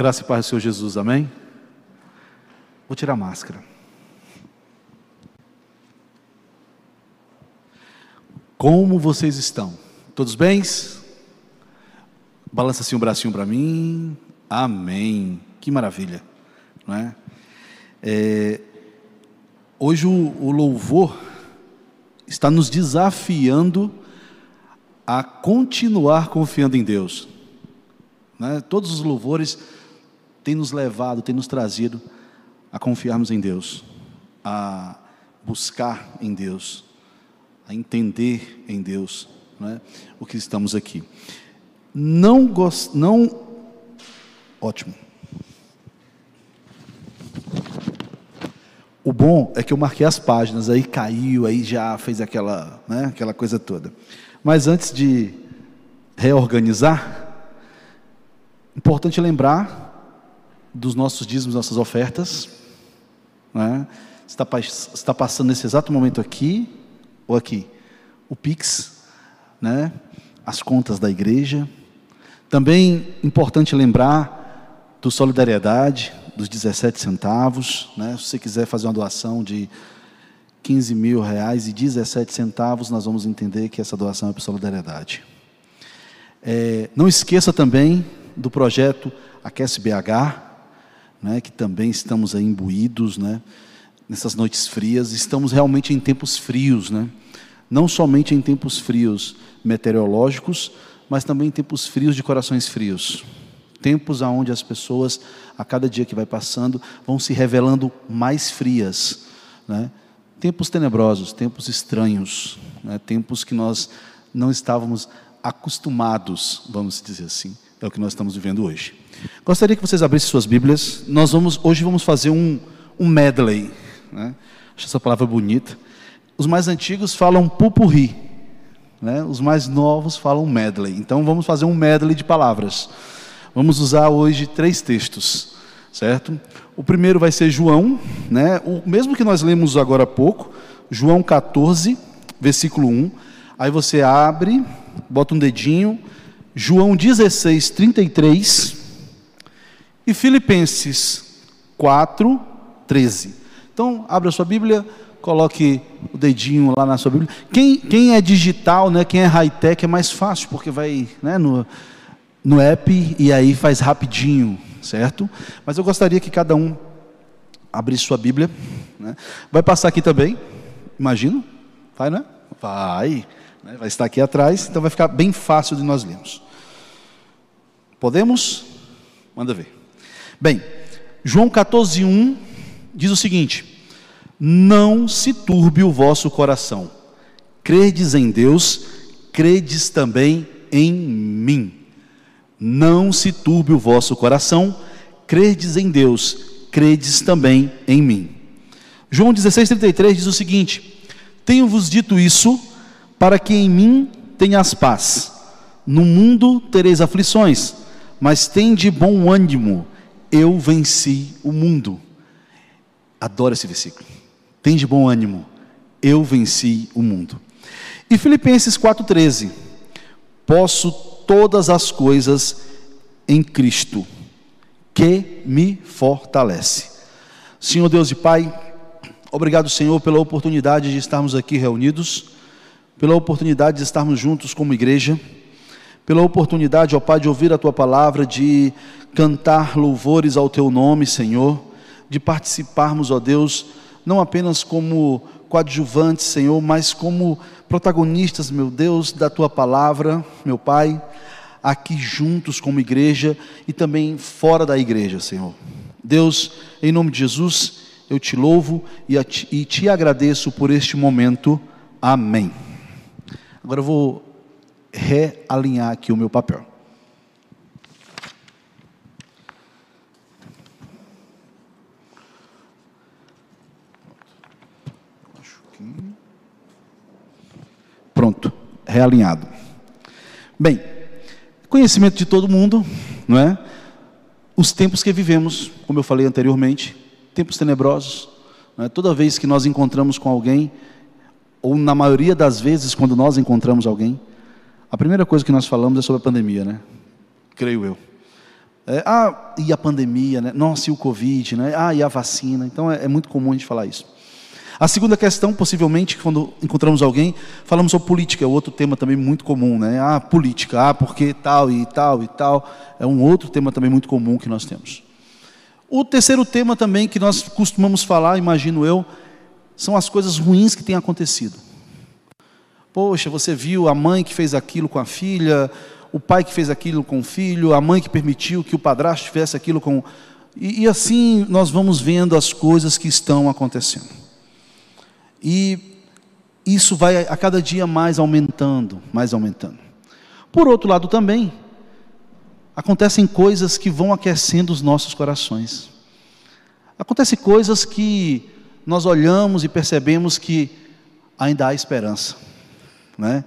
Graça e paz do Senhor Jesus, amém? Vou tirar a máscara. Como vocês estão? Todos bens? Balança assim um bracinho para mim. Amém. Que maravilha, não é? é hoje o, o louvor está nos desafiando a continuar confiando em Deus. Né? Todos os louvores têm nos levado, têm nos trazido a confiarmos em Deus, a buscar em Deus, a entender em Deus né? o que estamos aqui. Não gost... não ótimo. O bom é que eu marquei as páginas, aí caiu, aí já fez aquela, né, aquela coisa toda. Mas antes de reorganizar, Importante lembrar dos nossos dízimos, nossas ofertas. Né? Está, está passando nesse exato momento aqui ou aqui? O Pix, né? as contas da igreja. Também importante lembrar do Solidariedade, dos 17 centavos. Né? Se você quiser fazer uma doação de 15 mil reais e 17 centavos, nós vamos entender que essa doação é para Solidariedade. É, não esqueça também do projeto Aquece BH, né, que também estamos aí imbuídos, né, nessas noites frias, estamos realmente em tempos frios, né, não somente em tempos frios meteorológicos, mas também em tempos frios de corações frios. Tempos onde as pessoas, a cada dia que vai passando, vão se revelando mais frias. Né? Tempos tenebrosos, tempos estranhos, né? tempos que nós não estávamos acostumados, vamos dizer assim. É o que nós estamos vivendo hoje. Gostaria que vocês abrissem suas Bíblias. Nós vamos hoje vamos fazer um, um medley. Né? Acho essa palavra bonita. Os mais antigos falam pupurri. Né? Os mais novos falam medley. Então vamos fazer um medley de palavras. Vamos usar hoje três textos, certo? O primeiro vai ser João, né? O mesmo que nós lemos agora há pouco, João 14, versículo 1. Aí você abre, bota um dedinho, João 16, 33 e Filipenses 4, 13. Então, abra sua Bíblia, coloque o dedinho lá na sua Bíblia. Quem, quem é digital, né, quem é high-tech é mais fácil, porque vai né, no, no app e aí faz rapidinho, certo? Mas eu gostaria que cada um abrisse sua Bíblia. Né? Vai passar aqui também, imagino. Vai, né? Vai. Né? Vai estar aqui atrás, então vai ficar bem fácil de nós lermos. Podemos? Manda ver. Bem, João 14:1 diz o seguinte: Não se turbe o vosso coração. Credes em Deus, credes também em mim. Não se turbe o vosso coração, credes em Deus, credes também em mim. João 16:33 diz o seguinte: Tenho-vos dito isso para que em mim tenhas paz. No mundo tereis aflições, mas tem de bom ânimo, eu venci o mundo. Adoro esse versículo. Tem de bom ânimo, eu venci o mundo. E Filipenses 4,13: Posso todas as coisas em Cristo, que me fortalece. Senhor Deus e Pai, obrigado, Senhor, pela oportunidade de estarmos aqui reunidos pela oportunidade de estarmos juntos como igreja, pela oportunidade, ó Pai, de ouvir a tua palavra, de cantar louvores ao teu nome, Senhor, de participarmos, ó Deus, não apenas como coadjuvantes, Senhor, mas como protagonistas, meu Deus, da tua palavra, meu Pai, aqui juntos como igreja e também fora da igreja, Senhor. Deus, em nome de Jesus, eu te louvo e te agradeço por este momento. Amém. Agora eu vou realinhar aqui o meu papel. Pronto, realinhado. Bem, conhecimento de todo mundo, não é? Os tempos que vivemos, como eu falei anteriormente, tempos tenebrosos. É? Toda vez que nós encontramos com alguém ou na maioria das vezes, quando nós encontramos alguém, a primeira coisa que nós falamos é sobre a pandemia, né? Creio eu. É, ah, e a pandemia, né? Nossa, e o Covid, né? Ah, e a vacina. Então é, é muito comum a gente falar isso. A segunda questão, possivelmente, quando encontramos alguém, falamos sobre política, é outro tema também muito comum, né? Ah, política, ah, porque tal e tal e tal. É um outro tema também muito comum que nós temos. O terceiro tema também que nós costumamos falar, imagino eu, são as coisas ruins que têm acontecido. Poxa, você viu a mãe que fez aquilo com a filha, o pai que fez aquilo com o filho, a mãe que permitiu que o padrasto fizesse aquilo com. E, e assim nós vamos vendo as coisas que estão acontecendo. E isso vai a cada dia mais aumentando, mais aumentando. Por outro lado também, acontecem coisas que vão aquecendo os nossos corações. Acontecem coisas que nós olhamos e percebemos que ainda há esperança. Né?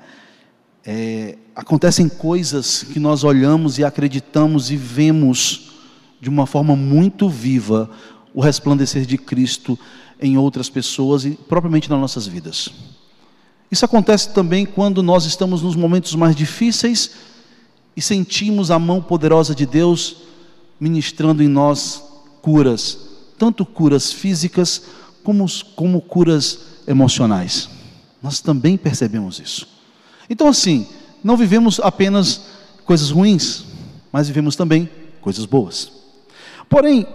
É, acontecem coisas que nós olhamos e acreditamos e vemos de uma forma muito viva o resplandecer de Cristo em outras pessoas e propriamente nas nossas vidas. Isso acontece também quando nós estamos nos momentos mais difíceis e sentimos a mão poderosa de Deus ministrando em nós curas, tanto curas físicas como, como curas emocionais. Nós também percebemos isso. Então, assim, não vivemos apenas coisas ruins, mas vivemos também coisas boas. Porém,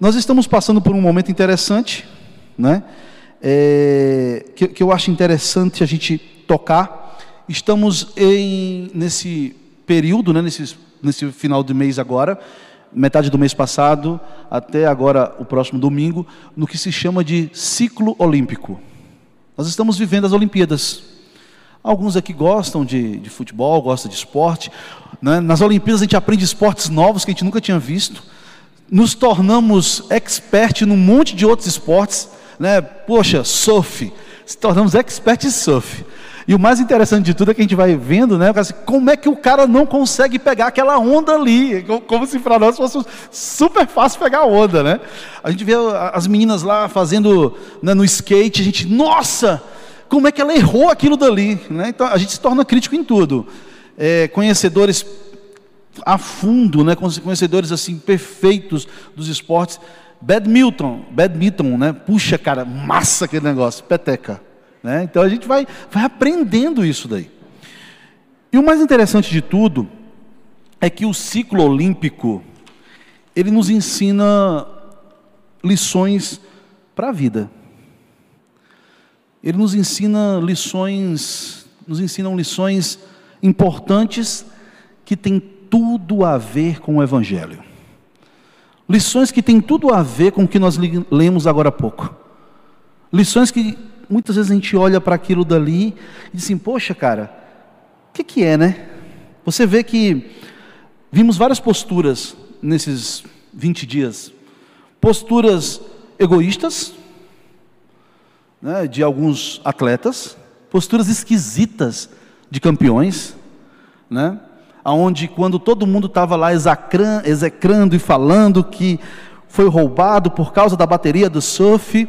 nós estamos passando por um momento interessante né? É, que, que eu acho interessante a gente tocar. Estamos em, nesse período, né, nesse, nesse final de mês agora, metade do mês passado até agora o próximo domingo, no que se chama de ciclo olímpico. Nós estamos vivendo as Olimpíadas. Alguns aqui gostam de, de futebol, gostam de esporte. Né? Nas Olimpíadas a gente aprende esportes novos que a gente nunca tinha visto. Nos tornamos expert num monte de outros esportes né? Poxa, surf, se tornamos experts em surf. E o mais interessante de tudo é que a gente vai vendo, né? Como é que o cara não consegue pegar aquela onda ali? Como se para nós fosse super fácil pegar a onda, né? A gente vê as meninas lá fazendo né, no skate, a gente, nossa, como é que ela errou aquilo dali? Né? Então a gente se torna crítico em tudo. É, conhecedores a fundo, né? Conhecedores assim perfeitos dos esportes. Badminton, badminton, né? Puxa, cara, massa aquele negócio, peteca. Né? Então a gente vai, vai aprendendo isso daí. E o mais interessante de tudo é que o ciclo olímpico ele nos ensina lições para a vida. Ele nos ensina lições, nos ensinam lições importantes que têm tudo a ver com o evangelho. Lições que têm tudo a ver com o que nós lemos agora há pouco. Lições que muitas vezes a gente olha para aquilo dali e diz assim: Poxa, cara, o que, que é, né? Você vê que vimos várias posturas nesses 20 dias. Posturas egoístas, né, de alguns atletas, posturas esquisitas de campeões, né? aonde quando todo mundo estava lá execrando e falando que foi roubado por causa da bateria do surf,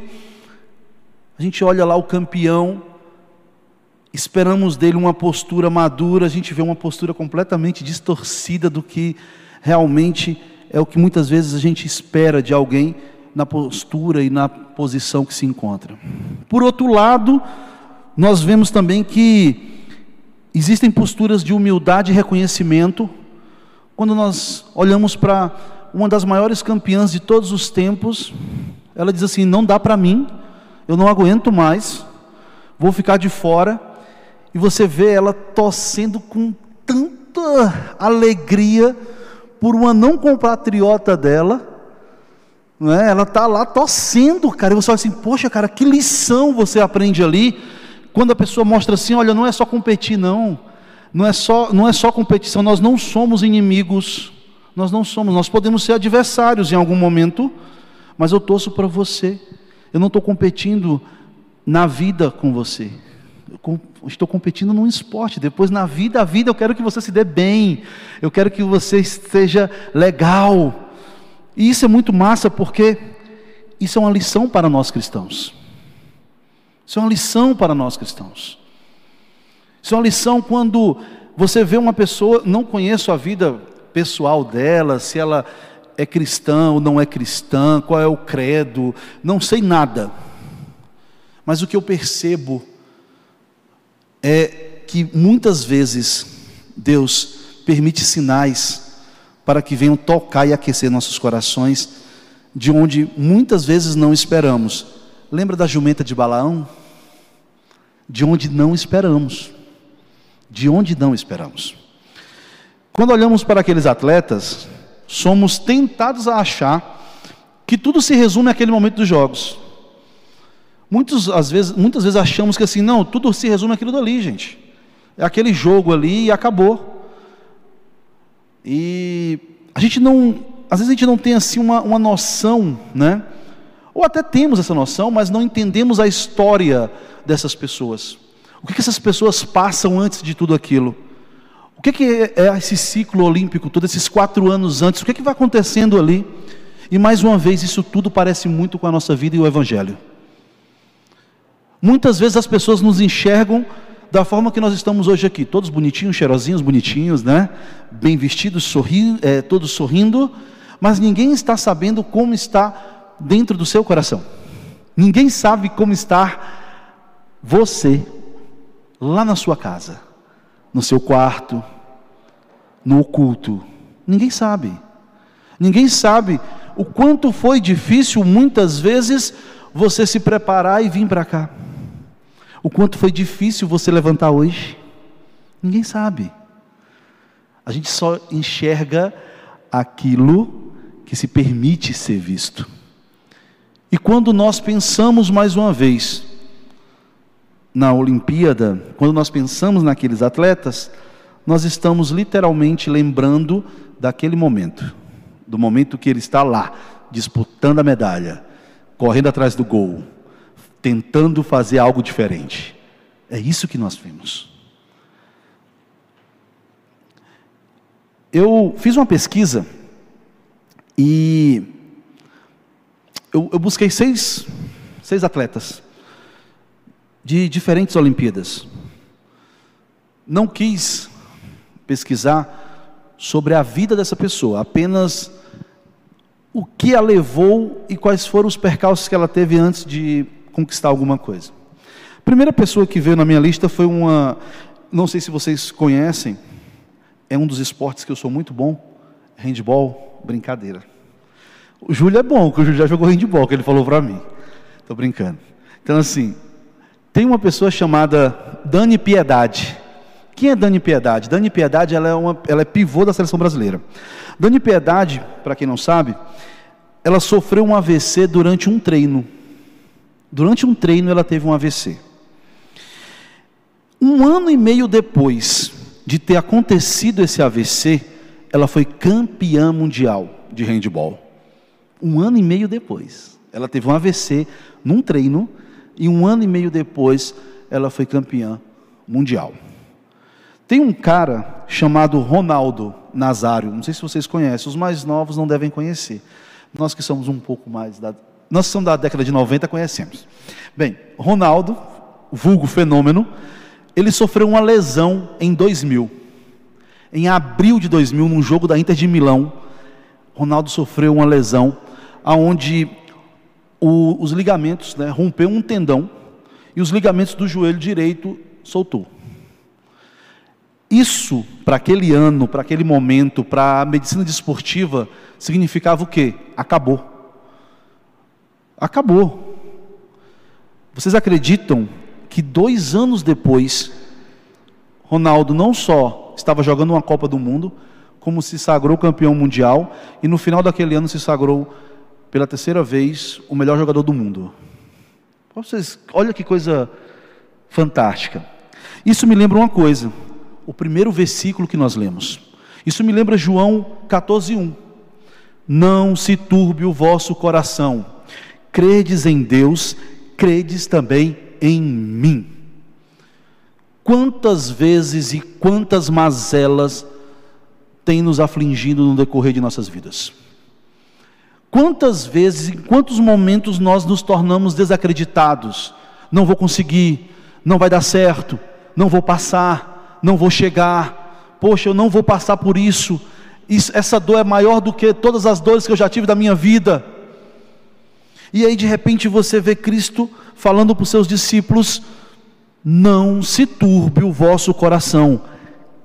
a gente olha lá o campeão, esperamos dele uma postura madura, a gente vê uma postura completamente distorcida do que realmente é o que muitas vezes a gente espera de alguém na postura e na posição que se encontra. Por outro lado, nós vemos também que Existem posturas de humildade e reconhecimento quando nós olhamos para uma das maiores campeãs de todos os tempos. Ela diz assim: Não dá para mim, eu não aguento mais, vou ficar de fora. E você vê ela torcendo com tanta alegria por uma não compatriota dela. Não é? Ela está lá torcendo, cara. E você fala assim: Poxa, cara, que lição você aprende ali quando a pessoa mostra assim, olha, não é só competir não. Não é só, não é só competição, nós não somos inimigos. Nós não somos, nós podemos ser adversários em algum momento, mas eu torço para você. Eu não estou competindo na vida com você. Eu estou competindo num esporte. Depois, na vida, a vida, eu quero que você se dê bem. Eu quero que você esteja legal. E isso é muito massa porque isso é uma lição para nós cristãos. Isso é uma lição para nós cristãos. Isso é uma lição quando você vê uma pessoa, não conheço a vida pessoal dela, se ela é cristã ou não é cristã, qual é o credo, não sei nada. Mas o que eu percebo é que muitas vezes Deus permite sinais para que venham tocar e aquecer nossos corações, de onde muitas vezes não esperamos. Lembra da jumenta de Balaão? De onde não esperamos. De onde não esperamos. Quando olhamos para aqueles atletas, somos tentados a achar que tudo se resume àquele momento dos jogos. Muitos, às vezes, muitas vezes achamos que assim, não, tudo se resume àquilo dali, gente. É aquele jogo ali e acabou. E a gente não, às vezes a gente não tem assim uma, uma noção, né? Ou até temos essa noção, mas não entendemos a história dessas pessoas. O que, que essas pessoas passam antes de tudo aquilo? O que, que é esse ciclo olímpico, todos esses quatro anos antes? O que, que vai acontecendo ali? E mais uma vez, isso tudo parece muito com a nossa vida e o Evangelho. Muitas vezes as pessoas nos enxergam da forma que nós estamos hoje aqui, todos bonitinhos, cheirosinhos, bonitinhos, né? Bem vestidos, sorri, é, todos sorrindo, mas ninguém está sabendo como está dentro do seu coração. Ninguém sabe como está você lá na sua casa no seu quarto, no oculto. Ninguém sabe. Ninguém sabe o quanto foi difícil muitas vezes você se preparar e vir para cá. O quanto foi difícil você levantar hoje. Ninguém sabe. A gente só enxerga aquilo que se permite ser visto. E quando nós pensamos mais uma vez na Olimpíada, quando nós pensamos naqueles atletas, nós estamos literalmente lembrando daquele momento, do momento que ele está lá, disputando a medalha, correndo atrás do gol, tentando fazer algo diferente. É isso que nós vimos. Eu fiz uma pesquisa e eu, eu busquei seis, seis atletas de diferentes Olimpíadas. Não quis pesquisar sobre a vida dessa pessoa, apenas o que a levou e quais foram os percalços que ela teve antes de conquistar alguma coisa. A primeira pessoa que veio na minha lista foi uma, não sei se vocês conhecem, é um dos esportes que eu sou muito bom, handball, brincadeira. O Júlio é bom, porque o Júlio já jogou handball, que ele falou para mim. Estou brincando. Então assim, tem uma pessoa chamada Dani Piedade. Quem é Dani Piedade? Dani Piedade ela é, uma, ela é pivô da seleção brasileira. Dani Piedade, para quem não sabe, ela sofreu um AVC durante um treino. Durante um treino ela teve um AVC. Um ano e meio depois de ter acontecido esse AVC, ela foi campeã mundial de handball. Um ano e meio depois, ela teve um AVC num treino e um ano e meio depois ela foi campeã mundial. Tem um cara chamado Ronaldo Nazário, não sei se vocês conhecem, os mais novos não devem conhecer. Nós que somos um pouco mais da. Nós que somos da década de 90 conhecemos. Bem, Ronaldo, vulgo fenômeno, ele sofreu uma lesão em 2000. Em abril de 2000, num jogo da Inter de Milão, Ronaldo sofreu uma lesão aonde o, os ligamentos, né, rompeu um tendão e os ligamentos do joelho direito soltou. Isso, para aquele ano, para aquele momento, para a medicina desportiva, significava o quê? Acabou. Acabou. Vocês acreditam que dois anos depois, Ronaldo não só estava jogando uma Copa do Mundo, como se sagrou campeão mundial, e no final daquele ano se sagrou pela terceira vez, o melhor jogador do mundo. Vocês, olha que coisa fantástica. Isso me lembra uma coisa, o primeiro versículo que nós lemos. Isso me lembra João 14:1. Não se turbe o vosso coração. Credes em Deus, credes também em mim. Quantas vezes e quantas mazelas tem nos afligido no decorrer de nossas vidas? Quantas vezes, em quantos momentos nós nos tornamos desacreditados? Não vou conseguir, não vai dar certo, não vou passar, não vou chegar, poxa, eu não vou passar por isso. Isso, essa dor é maior do que todas as dores que eu já tive da minha vida. E aí de repente você vê Cristo falando para os seus discípulos: Não se turbe o vosso coração,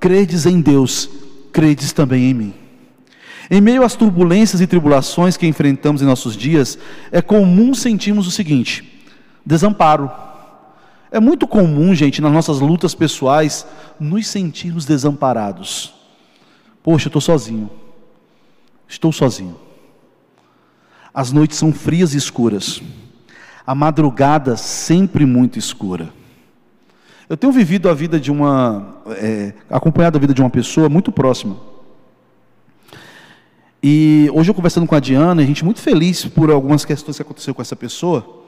credes em Deus, credes também em mim. Em meio às turbulências e tribulações que enfrentamos em nossos dias, é comum sentirmos o seguinte: desamparo. É muito comum, gente, nas nossas lutas pessoais, nos sentirmos desamparados. Poxa, eu estou sozinho. Estou sozinho. As noites são frias e escuras. A madrugada sempre muito escura. Eu tenho vivido a vida de uma, é, acompanhado a vida de uma pessoa muito próxima. E hoje eu conversando com a Diana, a gente muito feliz por algumas questões que aconteceu com essa pessoa.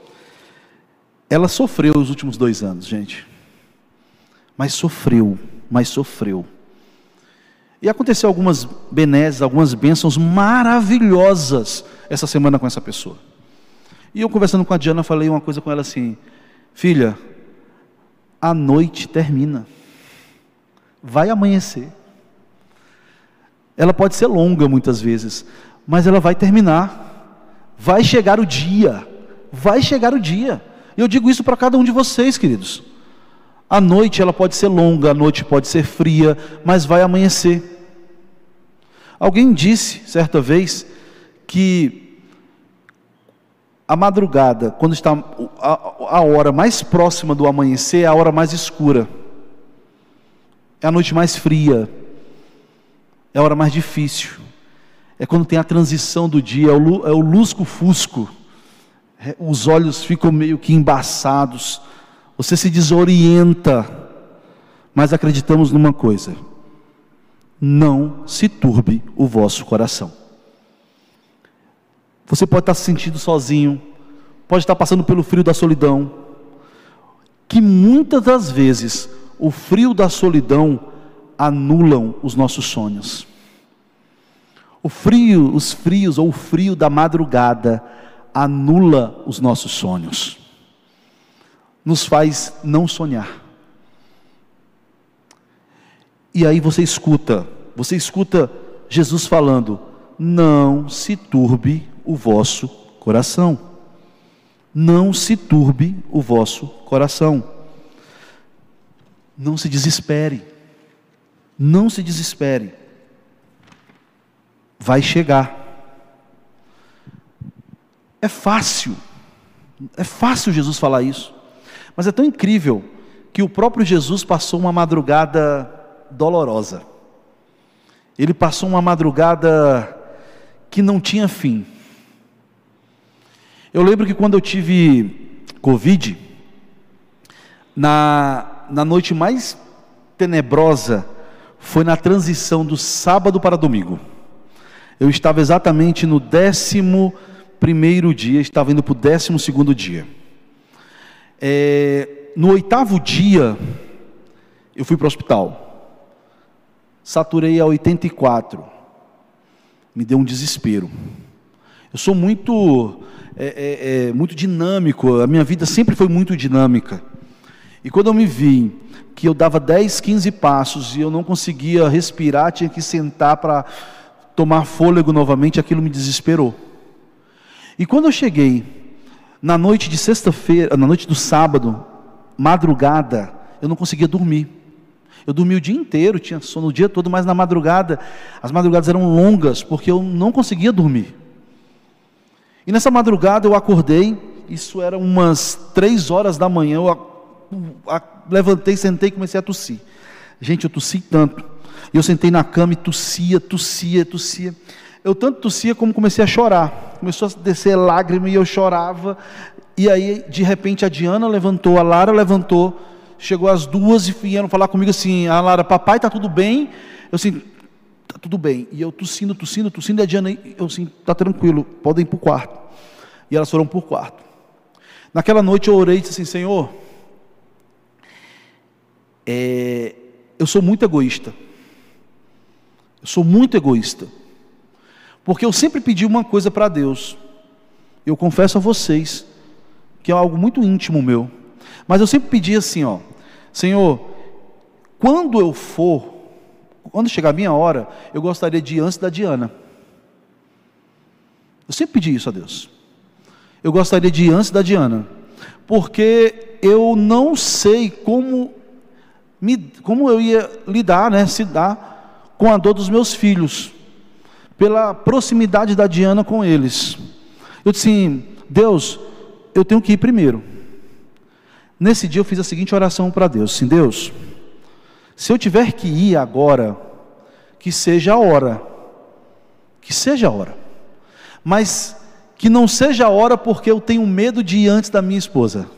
Ela sofreu os últimos dois anos, gente. Mas sofreu, mas sofreu. E aconteceu algumas benesses, algumas bênçãos maravilhosas essa semana com essa pessoa. E eu conversando com a Diana, falei uma coisa com ela assim: Filha, a noite termina, vai amanhecer. Ela pode ser longa muitas vezes, mas ela vai terminar. Vai chegar o dia, vai chegar o dia. E eu digo isso para cada um de vocês, queridos. A noite ela pode ser longa, a noite pode ser fria, mas vai amanhecer. Alguém disse certa vez que a madrugada, quando está a, a hora mais próxima do amanhecer, é a hora mais escura, é a noite mais fria, é a hora mais difícil, é quando tem a transição do dia, é o, é lusco-fusco, é, os olhos ficam meio que embaçados, você se desorienta, mas acreditamos numa coisa: não se turbe o vosso coração. Você pode estar se sentindo sozinho, pode estar passando pelo frio da solidão, que muitas das vezes o frio da solidão anulam os nossos sonhos. O frio, os frios ou o frio da madrugada anula os nossos sonhos. Nos faz não sonhar. E aí você escuta, você escuta Jesus falando: Não se turbe o vosso coração. Não se turbe o vosso coração. Não se desespere. Não se desespere. Vai chegar. É fácil. É fácil Jesus falar isso. Mas é tão incrível que o próprio Jesus passou uma madrugada dolorosa. Ele passou uma madrugada que não tinha fim. Eu lembro que quando eu tive Covid, na, na noite mais tenebrosa, foi na transição do sábado para domingo. Eu estava exatamente no décimo primeiro dia, estava indo para o décimo segundo dia. É, no oitavo dia, eu fui para o hospital saturei a 84. Me deu um desespero. Eu sou muito, é, é, é, muito dinâmico, a minha vida sempre foi muito dinâmica. E quando eu me vi que eu dava 10, 15 passos e eu não conseguia respirar, tinha que sentar para tomar fôlego novamente, aquilo me desesperou. E quando eu cheguei na noite de sexta-feira, na noite do sábado, madrugada, eu não conseguia dormir. Eu dormi o dia inteiro, tinha sono o dia todo, mas na madrugada, as madrugadas eram longas, porque eu não conseguia dormir. E nessa madrugada eu acordei, isso era umas três horas da manhã, eu levantei, sentei e comecei a tossir. Gente, eu tossi tanto. E eu sentei na cama e tossia, tossia, tossia. Eu tanto tossia como comecei a chorar. Começou a descer lágrima e eu chorava. E aí, de repente, a Diana levantou, a Lara levantou Chegou às duas e vieram falar comigo assim: a ah, Lara, papai, está tudo bem? Eu assim, está tudo bem. E eu tossindo, tossindo, tossindo, e a Diana, eu assim, está tranquilo, podem ir para o quarto. E elas foram para o quarto. Naquela noite eu orei e disse assim: Senhor, é, eu sou muito egoísta. Eu sou muito egoísta. Porque eu sempre pedi uma coisa para Deus. Eu confesso a vocês que é algo muito íntimo meu. Mas eu sempre pedi assim, ó, Senhor, quando eu for quando chegar a minha hora, eu gostaria de ir antes da Diana. Eu sempre pedi isso a Deus. Eu gostaria de ir antes da Diana, porque eu não sei como, me, como eu ia lidar, né, se dar com a dor dos meus filhos, pela proximidade da Diana com eles. Eu disse assim, Deus, eu tenho que ir primeiro. Nesse dia eu fiz a seguinte oração para Deus: assim, Deus, se eu tiver que ir agora, que seja a hora, que seja a hora, mas que não seja a hora porque eu tenho medo de ir antes da minha esposa,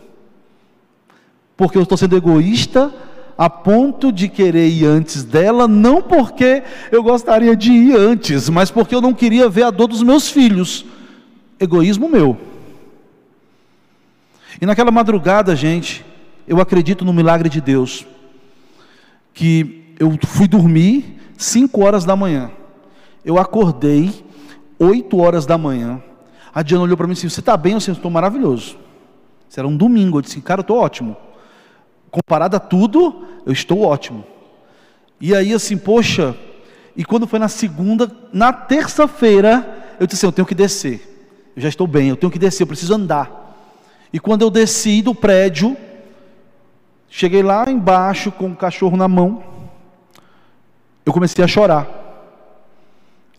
porque eu estou sendo egoísta a ponto de querer ir antes dela, não porque eu gostaria de ir antes, mas porque eu não queria ver a dor dos meus filhos, egoísmo meu. E naquela madrugada, gente, eu acredito no milagre de Deus, que eu fui dormir 5 horas da manhã, eu acordei 8 horas da manhã, a Diana olhou para mim e disse, você está bem? Eu disse, estou maravilhoso. Isso era um domingo, eu disse, cara, eu estou ótimo. Comparado a tudo, eu estou ótimo. E aí assim, poxa, e quando foi na segunda, na terça-feira, eu disse assim, eu tenho que descer. Eu já estou bem, eu tenho que descer, eu preciso andar. E quando eu desci do prédio, cheguei lá embaixo com o cachorro na mão, eu comecei a chorar.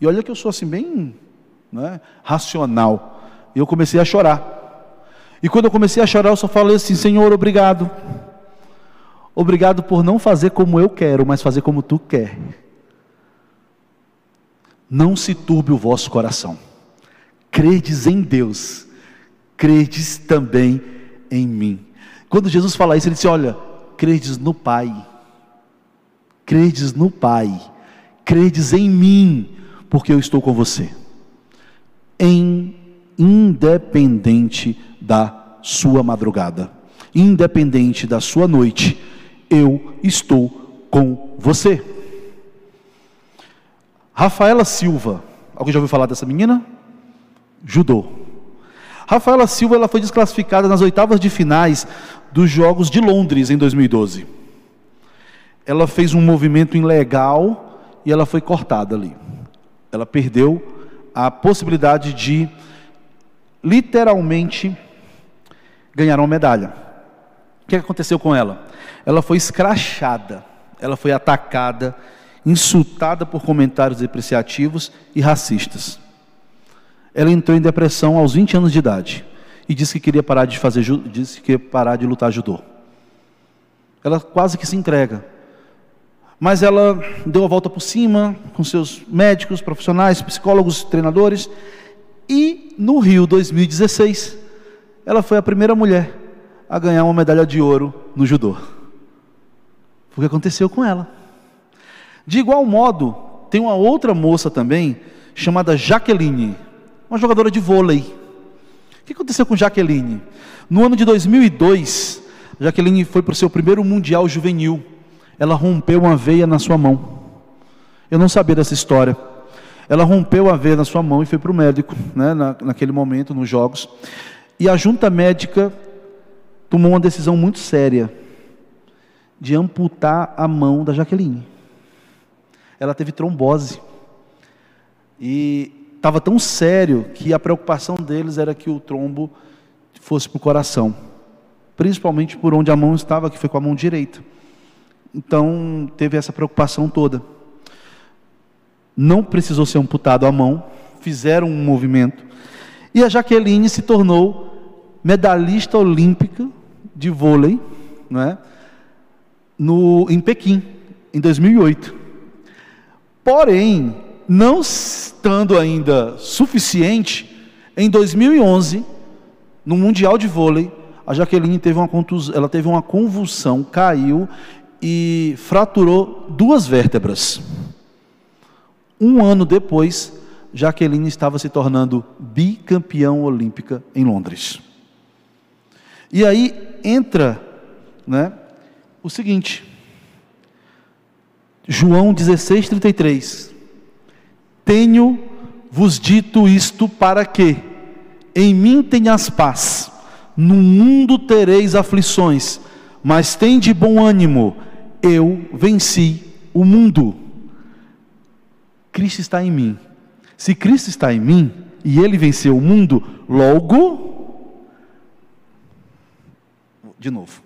E olha que eu sou assim bem né, racional. E eu comecei a chorar. E quando eu comecei a chorar, eu só falei assim: Senhor, obrigado. Obrigado por não fazer como eu quero, mas fazer como tu quer. Não se turbe o vosso coração. Credes em Deus credes também em mim. Quando Jesus fala isso, ele disse: Olha, credes no Pai, credes no Pai, credes em mim, porque eu estou com você, em independente da sua madrugada, independente da sua noite, eu estou com você. Rafaela Silva, alguém já ouviu falar dessa menina? Judô. Rafaela Silva ela foi desclassificada nas oitavas de finais dos Jogos de Londres em 2012. Ela fez um movimento ilegal e ela foi cortada ali. Ela perdeu a possibilidade de literalmente ganhar uma medalha. O que aconteceu com ela? Ela foi escrachada, ela foi atacada, insultada por comentários depreciativos e racistas ela entrou em depressão aos 20 anos de idade e disse que queria parar de fazer, disse que parar de lutar judô. Ela quase que se entrega. Mas ela deu a volta por cima com seus médicos, profissionais, psicólogos, treinadores. E no Rio 2016, ela foi a primeira mulher a ganhar uma medalha de ouro no judô. Foi o que aconteceu com ela. De igual modo, tem uma outra moça também, chamada Jaqueline uma jogadora de vôlei. O que aconteceu com Jaqueline? No ano de 2002, Jaqueline foi para o seu primeiro Mundial Juvenil. Ela rompeu uma veia na sua mão. Eu não sabia dessa história. Ela rompeu a veia na sua mão e foi para o médico, né, na, naquele momento, nos Jogos. E a junta médica tomou uma decisão muito séria de amputar a mão da Jaqueline. Ela teve trombose. E estava tão sério que a preocupação deles era que o trombo fosse para o coração, principalmente por onde a mão estava, que foi com a mão direita. Então teve essa preocupação toda. Não precisou ser amputado a mão, fizeram um movimento e a Jaqueline se tornou medalhista olímpica de vôlei, não é? No em Pequim, em 2008. Porém, não estando ainda suficiente, em 2011, no Mundial de Vôlei, a Jaqueline teve uma ela teve uma convulsão, caiu e fraturou duas vértebras. Um ano depois, Jaqueline estava se tornando bicampeão olímpica em Londres. E aí entra né, o seguinte, João 16, 33. Tenho vos dito isto para que em mim tenhas paz. No mundo tereis aflições, mas tem de bom ânimo. Eu venci o mundo. Cristo está em mim. Se Cristo está em mim e ele venceu o mundo, logo. De novo.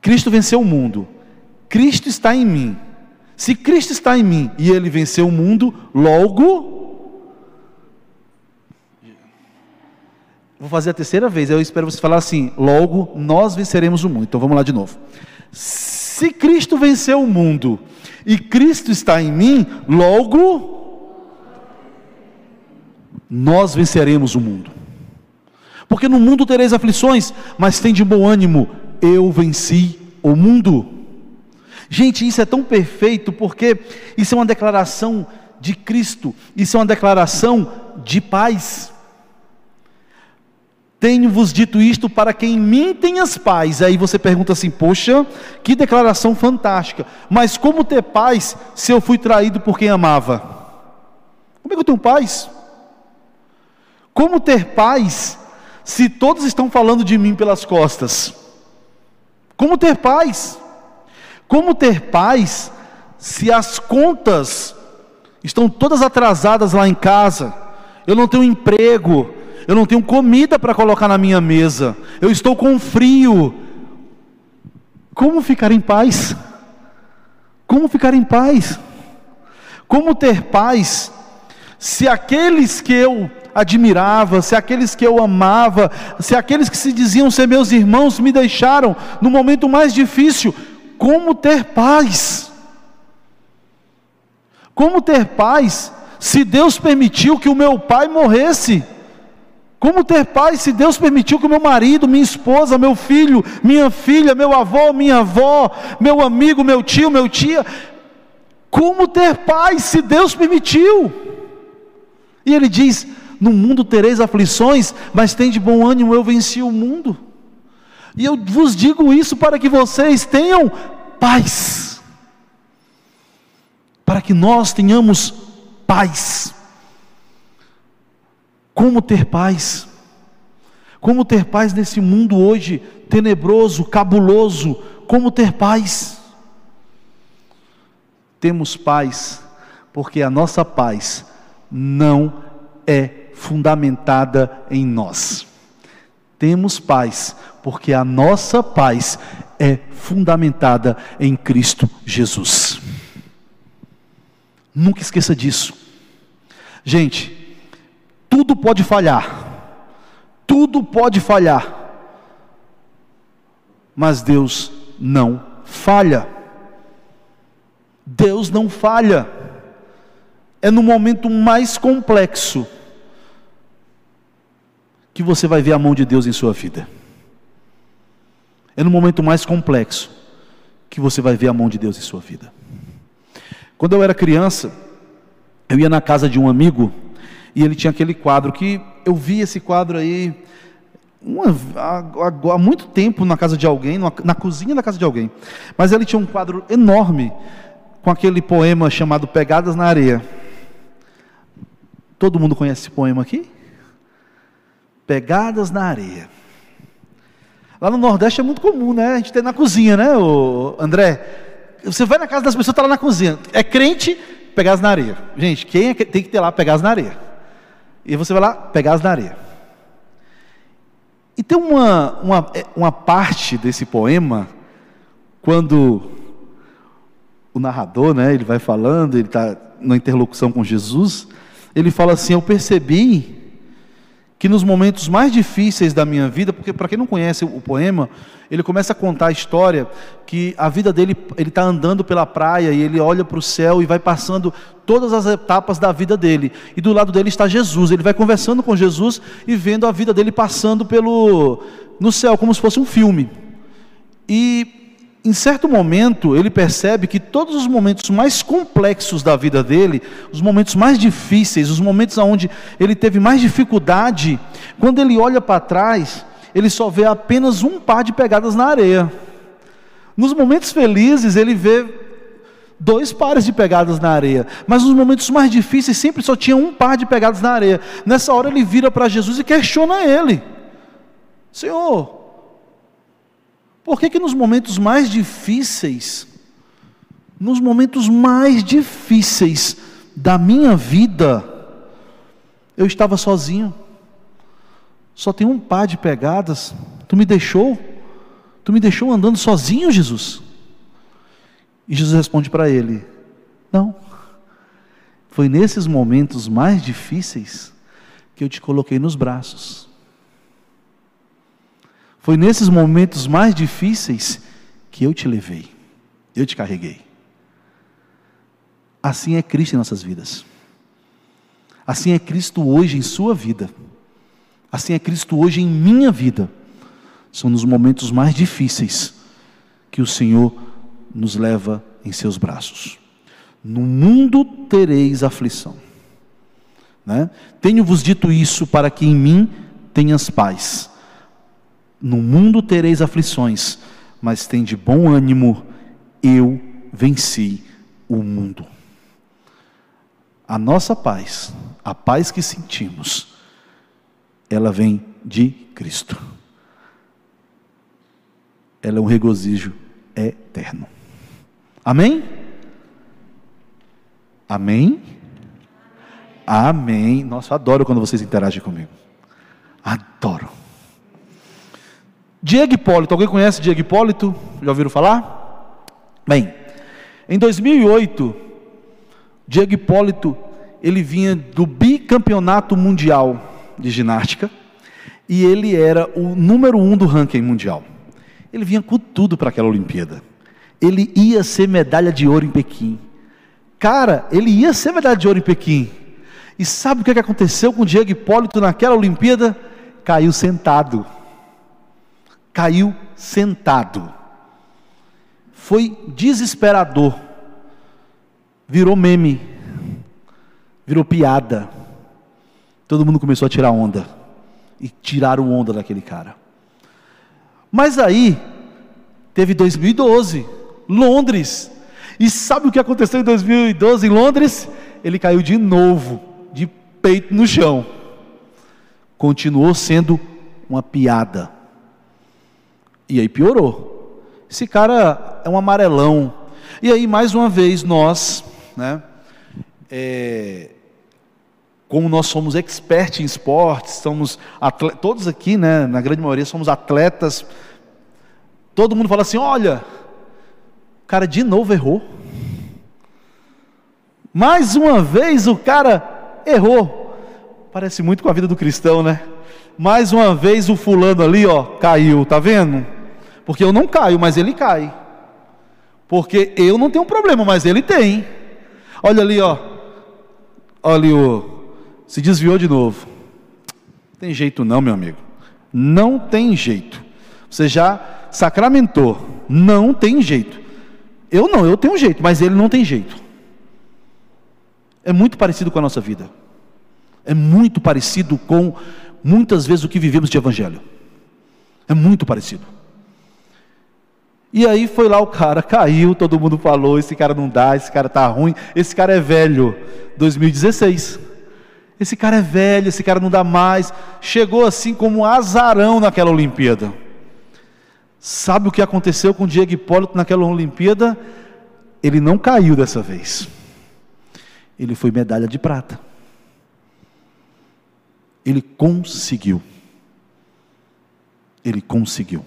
Cristo venceu o mundo. Cristo está em mim. Se Cristo está em mim e ele venceu o mundo, logo. Vou fazer a terceira vez, eu espero você falar assim: logo nós venceremos o mundo. Então vamos lá de novo. Se Cristo venceu o mundo e Cristo está em mim, logo nós venceremos o mundo. Porque no mundo tereis aflições, mas tem de bom ânimo, eu venci o mundo. Gente, isso é tão perfeito porque isso é uma declaração de Cristo, isso é uma declaração de paz. Tenho-vos dito isto para que em mim tenhas paz. Aí você pergunta assim: Poxa, que declaração fantástica. Mas como ter paz se eu fui traído por quem amava? Como é que eu tenho paz? Como ter paz se todos estão falando de mim pelas costas? Como ter paz? Como ter paz se as contas estão todas atrasadas lá em casa? Eu não tenho emprego, eu não tenho comida para colocar na minha mesa, eu estou com frio. Como ficar em paz? Como ficar em paz? Como ter paz se aqueles que eu admirava, se aqueles que eu amava, se aqueles que se diziam ser meus irmãos me deixaram no momento mais difícil? Como ter paz? Como ter paz se Deus permitiu que o meu pai morresse? Como ter paz se Deus permitiu que o meu marido, minha esposa, meu filho, minha filha, meu avô, minha avó, meu amigo, meu tio, meu tia, como ter paz se Deus permitiu? E ele diz: No mundo tereis aflições, mas tem de bom ânimo, eu venci o mundo. E eu vos digo isso para que vocês tenham paz, para que nós tenhamos paz. Como ter paz? Como ter paz nesse mundo hoje tenebroso, cabuloso? Como ter paz? Temos paz, porque a nossa paz não é fundamentada em nós. Temos paz, porque a nossa paz é fundamentada em Cristo Jesus. Nunca esqueça disso. Gente, tudo pode falhar, tudo pode falhar, mas Deus não falha. Deus não falha. É no momento mais complexo que você vai ver a mão de Deus em sua vida. É no momento mais complexo que você vai ver a mão de Deus em sua vida. Quando eu era criança, eu ia na casa de um amigo e ele tinha aquele quadro que eu vi esse quadro aí uma, há, há, muito tempo na casa de alguém, na, na cozinha da casa de alguém. Mas ele tinha um quadro enorme com aquele poema chamado Pegadas na Areia. Todo mundo conhece esse poema aqui? Pegadas na Areia. Lá no Nordeste é muito comum, né? A gente tem na cozinha, né, André? Você vai na casa das pessoas, está lá na cozinha. É crente, pegadas na areia. Gente, quem é que tem que ter lá pegadas na areia? E você vai lá, pegar na areia. E tem uma, uma, é, uma parte desse poema, quando o narrador, né, ele vai falando, ele está na interlocução com Jesus, ele fala assim: Eu percebi que nos momentos mais difíceis da minha vida, porque para quem não conhece o poema, ele começa a contar a história que a vida dele, ele está andando pela praia e ele olha para o céu e vai passando todas as etapas da vida dele. E do lado dele está Jesus. Ele vai conversando com Jesus e vendo a vida dele passando pelo no céu, como se fosse um filme. E em certo momento, ele percebe que todos os momentos mais complexos da vida dele, os momentos mais difíceis, os momentos onde ele teve mais dificuldade, quando ele olha para trás, ele só vê apenas um par de pegadas na areia. Nos momentos felizes, ele vê dois pares de pegadas na areia, mas nos momentos mais difíceis sempre só tinha um par de pegadas na areia. Nessa hora ele vira para Jesus e questiona ele: Senhor, por que, que nos momentos mais difíceis nos momentos mais difíceis da minha vida, eu estava sozinho. Só tem um par de pegadas. Tu me deixou? Tu me deixou andando sozinho, Jesus? E Jesus responde para ele: Não. Foi nesses momentos mais difíceis que eu te coloquei nos braços. Foi nesses momentos mais difíceis que eu te levei, eu te carreguei. Assim é Cristo em nossas vidas. Assim é Cristo hoje em sua vida. Assim é Cristo hoje em minha vida. São nos momentos mais difíceis que o Senhor nos leva em seus braços. No mundo tereis aflição. Né? Tenho-vos dito isso para que em mim tenhas paz. No mundo tereis aflições, mas tem de bom ânimo, eu venci o mundo. A nossa paz, a paz que sentimos, ela vem de Cristo. Ela é um regozijo eterno. Amém? Amém? Amém. Nossa, adoro quando vocês interagem comigo. Adoro. Diego Hipólito, alguém conhece Diego Hipólito? Já ouviram falar? Bem, em 2008, Diego Hipólito, ele vinha do bicampeonato mundial de ginástica e ele era o número um do ranking mundial. Ele vinha com tudo para aquela Olimpíada. Ele ia ser medalha de ouro em Pequim. Cara, ele ia ser medalha de ouro em Pequim. E sabe o que aconteceu com o Diego Hipólito naquela Olimpíada? Caiu sentado. Caiu sentado. Foi desesperador. Virou meme. Virou piada. Todo mundo começou a tirar onda. E tiraram onda daquele cara. Mas aí, teve 2012, Londres. E sabe o que aconteceu em 2012 em Londres? Ele caiu de novo de peito no chão. Continuou sendo uma piada. E aí piorou. Esse cara é um amarelão. E aí, mais uma vez, nós, né, é, como nós somos expertos em esportes, somos atletas, todos aqui, né, na grande maioria, somos atletas. Todo mundo fala assim: olha, o cara de novo errou. Mais uma vez o cara errou. Parece muito com a vida do cristão, né? Mais uma vez o fulano ali, ó, caiu, tá vendo? Porque eu não caio, mas ele cai. Porque eu não tenho problema, mas ele tem. Olha ali, ó. Olha o se desviou de novo. Não tem jeito não, meu amigo. Não tem jeito. Você já sacramentou. Não tem jeito. Eu não, eu tenho jeito, mas ele não tem jeito é muito parecido com a nossa vida. É muito parecido com muitas vezes o que vivemos de evangelho. É muito parecido. E aí foi lá o cara, caiu, todo mundo falou, esse cara não dá, esse cara tá ruim, esse cara é velho. 2016. Esse cara é velho, esse cara não dá mais. Chegou assim como um azarão naquela Olimpíada. Sabe o que aconteceu com o Diego Hipólito naquela Olimpíada? Ele não caiu dessa vez ele foi medalha de prata. Ele conseguiu. Ele conseguiu.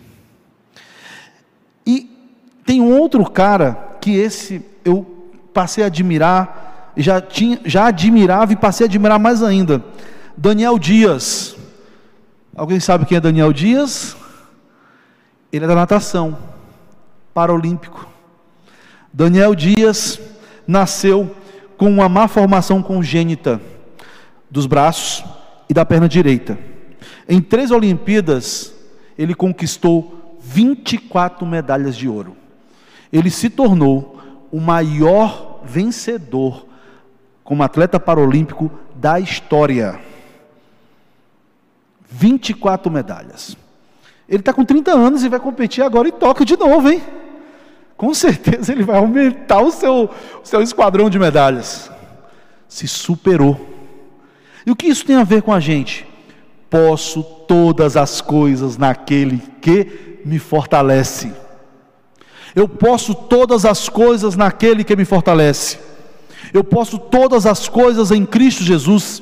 Tem um outro cara que esse eu passei a admirar, já tinha, já admirava e passei a admirar mais ainda. Daniel Dias. Alguém sabe quem é Daniel Dias? Ele é da natação, paralímpico. Daniel Dias nasceu com uma má formação congênita dos braços e da perna direita. Em três Olimpíadas, ele conquistou 24 medalhas de ouro. Ele se tornou o maior vencedor como atleta paralímpico da história. 24 medalhas. Ele está com 30 anos e vai competir agora em Tóquio de novo, hein? com certeza ele vai aumentar o seu, o seu esquadrão de medalhas. Se superou. E o que isso tem a ver com a gente? Posso todas as coisas naquele que me fortalece. Eu posso todas as coisas naquele que me fortalece. Eu posso todas as coisas em Cristo Jesus.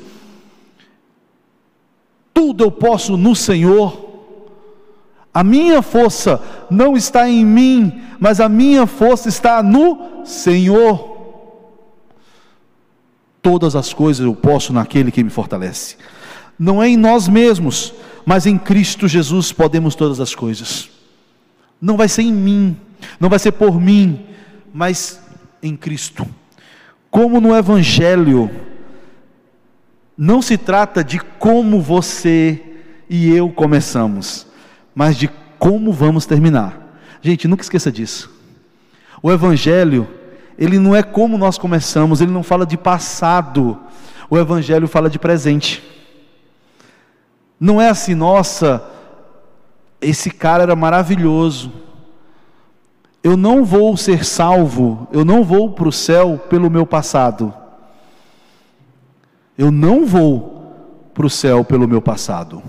Tudo eu posso no Senhor. A minha força não está em mim, mas a minha força está no Senhor. Todas as coisas eu posso naquele que me fortalece. Não é em nós mesmos, mas em Cristo Jesus podemos todas as coisas. Não vai ser em mim, não vai ser por mim, mas em Cristo. Como no Evangelho, não se trata de como você e eu começamos, mas de como vamos terminar. Gente, nunca esqueça disso. O Evangelho, ele não é como nós começamos, ele não fala de passado, o Evangelho fala de presente. Não é assim, nossa, esse cara era maravilhoso, eu não vou ser salvo, eu não vou para o céu pelo meu passado. Eu não vou para o céu pelo meu passado.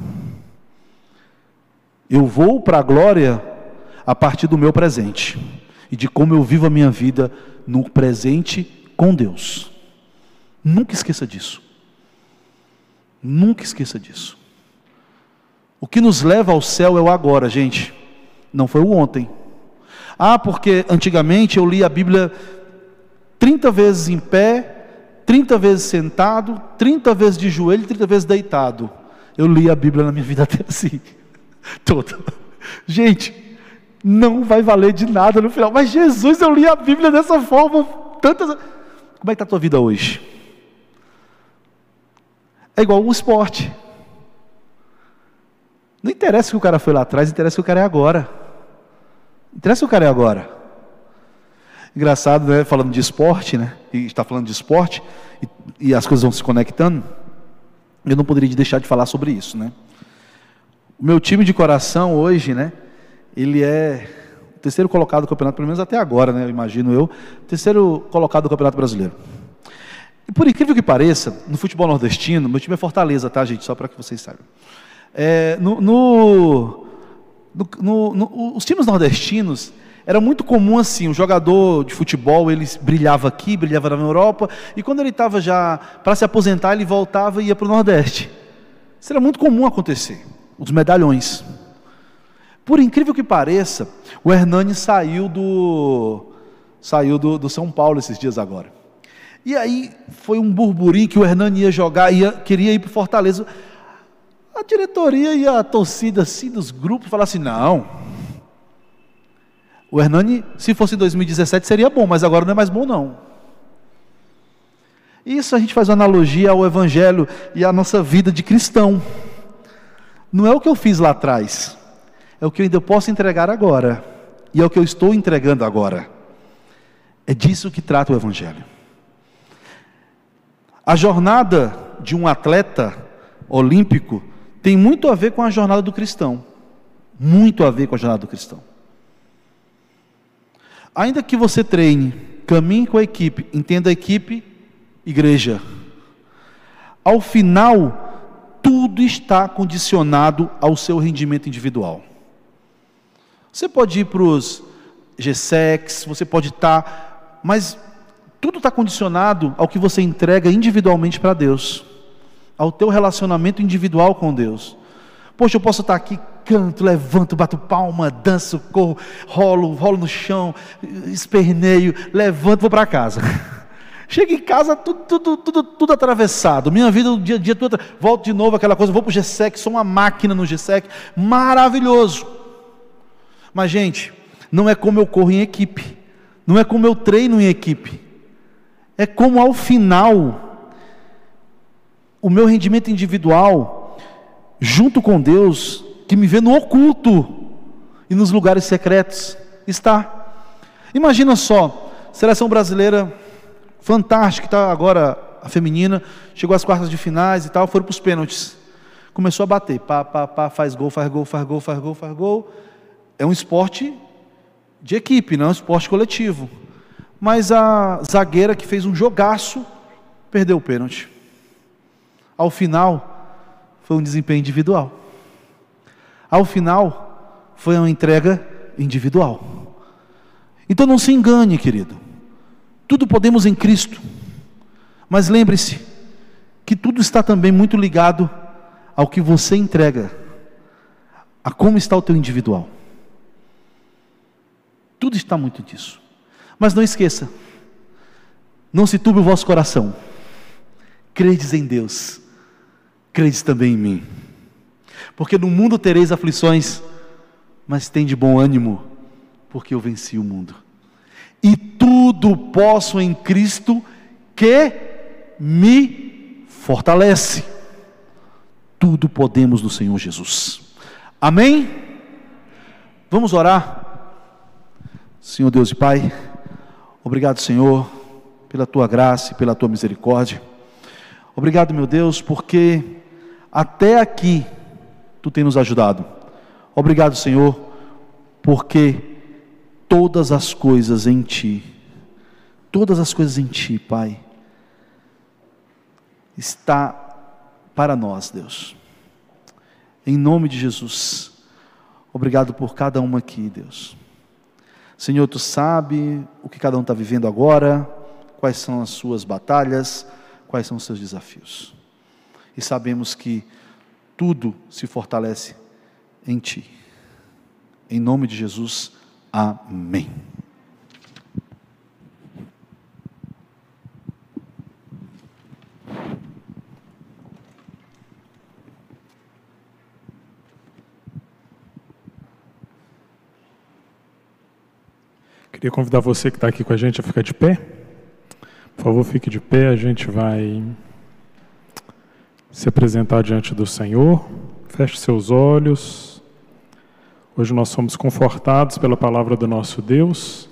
Eu vou para a glória a partir do meu presente e de como eu vivo a minha vida no presente com Deus. Nunca esqueça disso. Nunca esqueça disso. O que nos leva ao céu é o agora, gente. Não foi o ontem. Ah, porque antigamente eu li a Bíblia 30 vezes em pé, 30 vezes sentado, 30 vezes de joelho, 30 vezes deitado. Eu li a Bíblia na minha vida até assim, toda. Gente, não vai valer de nada no final. Mas Jesus, eu li a Bíblia dessa forma tantas. Como é que está a tua vida hoje? É igual um esporte. Não interessa que o cara foi lá atrás, interessa que o cara é agora. Interessa o cara é agora. Engraçado, né? Falando de esporte, né? E está falando de esporte e, e, as coisas vão se conectando. Eu não poderia deixar de falar sobre isso, né? O meu time de coração hoje, né? Ele é o terceiro colocado do campeonato, pelo menos até agora, né? Eu imagino eu, terceiro colocado do campeonato brasileiro. E por incrível que pareça, no futebol nordestino, meu time é Fortaleza, tá, gente? Só para que vocês saibam. É, no, no no, no, os times nordestinos era muito comum assim, o jogador de futebol ele brilhava aqui, brilhava na Europa, e quando ele estava já para se aposentar, ele voltava e ia para o Nordeste. Isso era muito comum acontecer, os medalhões. Por incrível que pareça, o Hernani saiu do saiu do, do São Paulo esses dias agora. E aí foi um burburinho que o Hernani ia jogar, ia, queria ir para Fortaleza. A diretoria e a torcida assim dos grupos falaram assim: não. O Hernani, se fosse em 2017, seria bom, mas agora não é mais bom, não. Isso a gente faz uma analogia ao Evangelho e à nossa vida de cristão. Não é o que eu fiz lá atrás, é o que eu ainda posso entregar agora, e é o que eu estou entregando agora. É disso que trata o Evangelho. A jornada de um atleta olímpico tem muito a ver com a jornada do cristão. Muito a ver com a jornada do cristão. Ainda que você treine, caminhe com a equipe, entenda a equipe, igreja. Ao final, tudo está condicionado ao seu rendimento individual. Você pode ir para os GSECs, você pode estar, tá, mas tudo está condicionado ao que você entrega individualmente para Deus ao teu relacionamento individual com Deus. Poxa, eu posso estar aqui, canto, levanto, bato palma, danço, corro, rolo, rolo no chão, esperneio, levanto, vou para casa. Chego em casa, tudo, tudo, tudo, tudo atravessado. Minha vida, o dia a dia, tudo, volto de novo aquela coisa, vou para o GSEC, sou uma máquina no GSEC, maravilhoso. Mas, gente, não é como eu corro em equipe, não é como eu treino em equipe, é como ao final o meu rendimento individual, junto com Deus, que me vê no oculto e nos lugares secretos, está. Imagina só, seleção brasileira fantástica, está agora a feminina, chegou às quartas de finais e tal, foram para os pênaltis. Começou a bater, pá, pá, pá, faz gol, faz gol, faz gol, faz gol, faz gol. É um esporte de equipe, não é um esporte coletivo. Mas a zagueira que fez um jogaço, perdeu o pênalti ao final, foi um desempenho individual. Ao final, foi uma entrega individual. Então não se engane, querido. Tudo podemos em Cristo. Mas lembre-se que tudo está também muito ligado ao que você entrega, a como está o teu individual. Tudo está muito disso. Mas não esqueça, não se turbe o vosso coração. Credes em Deus, credes também em mim. Porque no mundo tereis aflições, mas tem de bom ânimo, porque eu venci o mundo. E tudo posso em Cristo que me fortalece. Tudo podemos no Senhor Jesus. Amém? Vamos orar. Senhor Deus e Pai, obrigado, Senhor, pela tua graça e pela tua misericórdia. Obrigado, meu Deus, porque até aqui tu tem nos ajudado. Obrigado, Senhor, porque todas as coisas em ti, todas as coisas em ti, Pai, está para nós, Deus. Em nome de Jesus. Obrigado por cada uma aqui, Deus. Senhor, tu sabe o que cada um está vivendo agora, quais são as suas batalhas, quais são os seus desafios. E sabemos que tudo se fortalece em Ti. Em nome de Jesus, amém. Queria convidar você que está aqui com a gente a ficar de pé. Por favor, fique de pé. A gente vai se apresentar diante do Senhor. Feche seus olhos. Hoje nós somos confortados pela palavra do nosso Deus,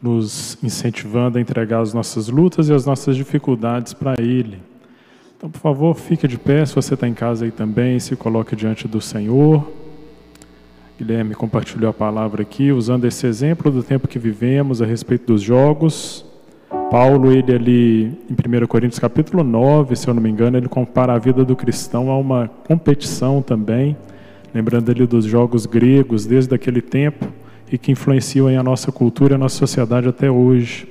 nos incentivando a entregar as nossas lutas e as nossas dificuldades para Ele. Então, por favor, fique de pé. Se você está em casa aí também, se coloque diante do Senhor. Guilherme compartilhou a palavra aqui, usando esse exemplo do tempo que vivemos a respeito dos jogos. Paulo, ele ali em 1 Coríntios capítulo 9, se eu não me engano, ele compara a vida do cristão a uma competição também, lembrando ali dos jogos gregos desde aquele tempo e que influenciam a nossa cultura e a nossa sociedade até hoje.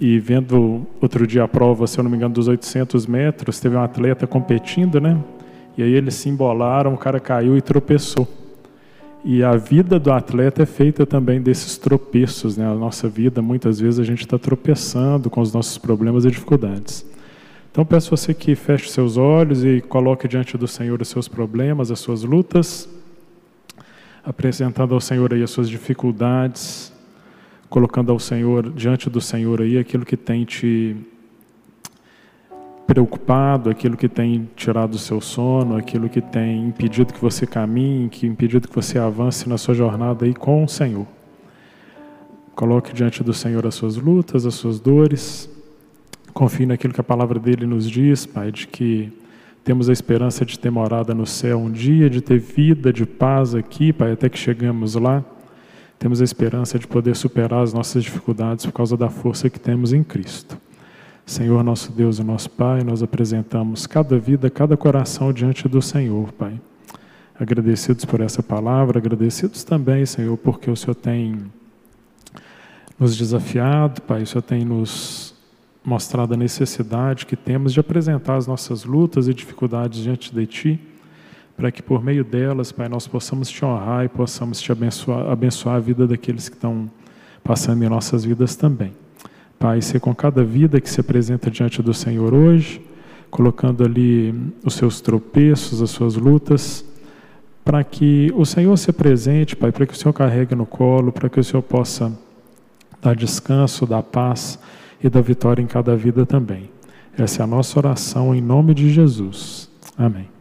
E vendo outro dia a prova, se eu não me engano, dos 800 metros, teve um atleta competindo, né? E aí eles se embolaram, o cara caiu e tropeçou. E a vida do atleta é feita também desses tropeços, né? A nossa vida, muitas vezes, a gente está tropeçando com os nossos problemas e dificuldades. Então, peço você que feche seus olhos e coloque diante do Senhor os seus problemas, as suas lutas, apresentando ao Senhor aí as suas dificuldades, colocando ao Senhor, diante do Senhor aí, aquilo que tem te preocupado, aquilo que tem tirado o seu sono, aquilo que tem impedido que você caminhe, que impedido que você avance na sua jornada aí com o Senhor. Coloque diante do Senhor as suas lutas, as suas dores. Confie naquilo que a palavra dele nos diz, Pai, de que temos a esperança de ter morada no céu um dia, de ter vida, de paz aqui, Pai, até que chegamos lá. Temos a esperança de poder superar as nossas dificuldades por causa da força que temos em Cristo. Senhor nosso Deus e nosso Pai, nós apresentamos cada vida, cada coração diante do Senhor, Pai. Agradecidos por essa palavra, agradecidos também, Senhor, porque o Senhor tem nos desafiado, Pai, o Senhor tem nos mostrado a necessidade que temos de apresentar as nossas lutas e dificuldades diante de Ti, para que por meio delas, Pai, nós possamos Te honrar e possamos Te abençoar, abençoar a vida daqueles que estão passando em nossas vidas também. Pai, ser com cada vida que se apresenta diante do Senhor hoje, colocando ali os seus tropeços, as suas lutas, para que o Senhor se presente, Pai, para que o Senhor carregue no colo, para que o Senhor possa dar descanso, dar paz e dar vitória em cada vida também. Essa é a nossa oração em nome de Jesus. Amém.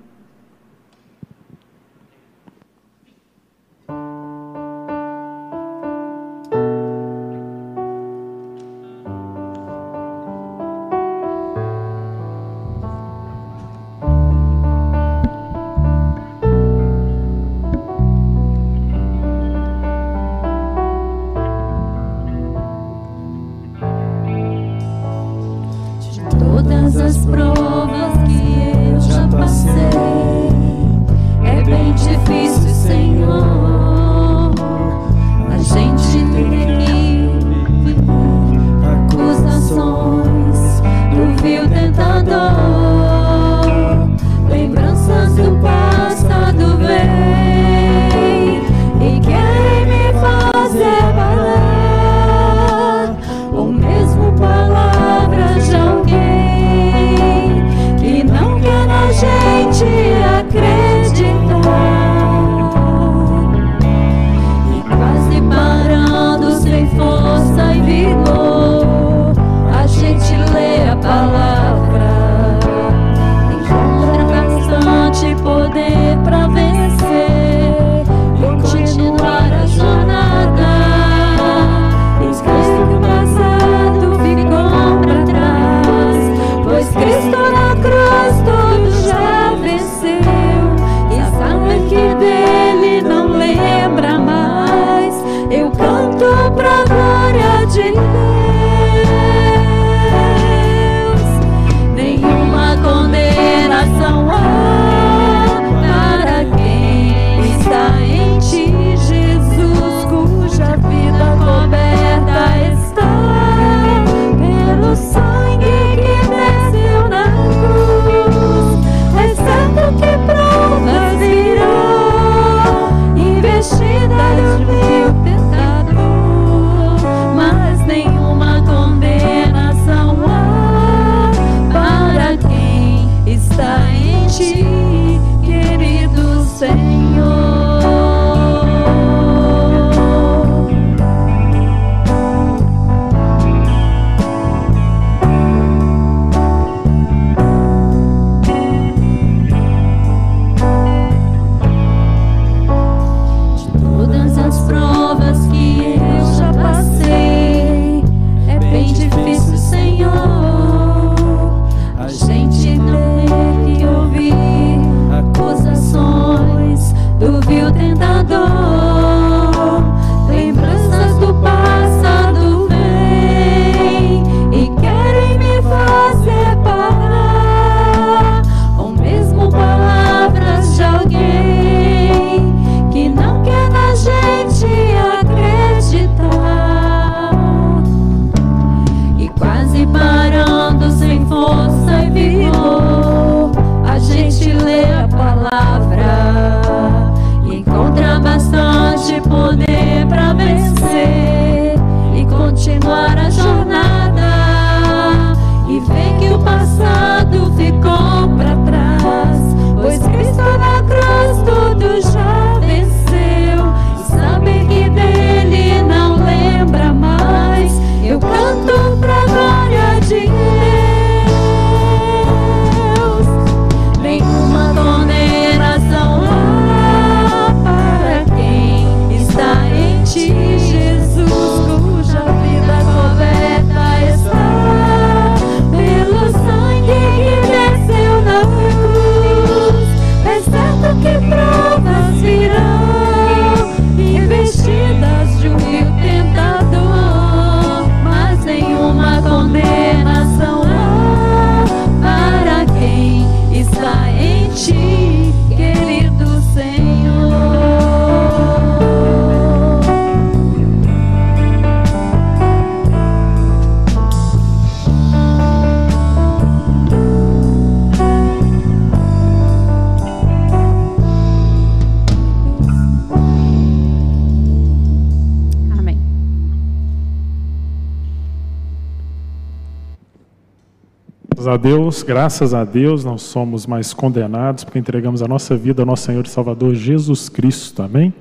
A Deus, graças a Deus, não somos mais condenados porque entregamos a nossa vida ao nosso Senhor e Salvador Jesus Cristo, amém?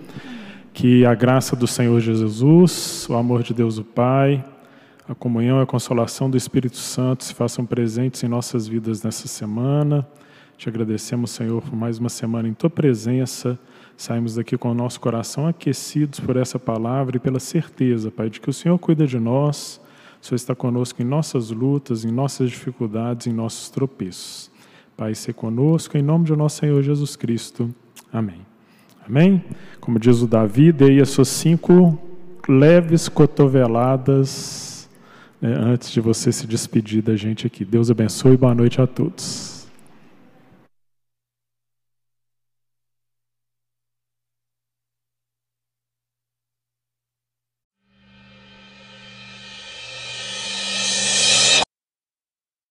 Que a graça do Senhor Jesus, o amor de Deus o Pai, a comunhão e a consolação do Espírito Santo se façam presentes em nossas vidas nessa semana. Te agradecemos, Senhor, por mais uma semana em tua presença. Saímos daqui com o nosso coração aquecidos por essa palavra e pela certeza, Pai, de que o Senhor cuida de nós, o Senhor está conosco em nossas lutas, em nossas dificuldades, em nossos tropeços. Pai, ser conosco, em nome de nosso Senhor Jesus Cristo. Amém. Amém? Como diz o Davi, dei as suas cinco leves cotoveladas né, antes de você se despedir da gente aqui. Deus abençoe e boa noite a todos.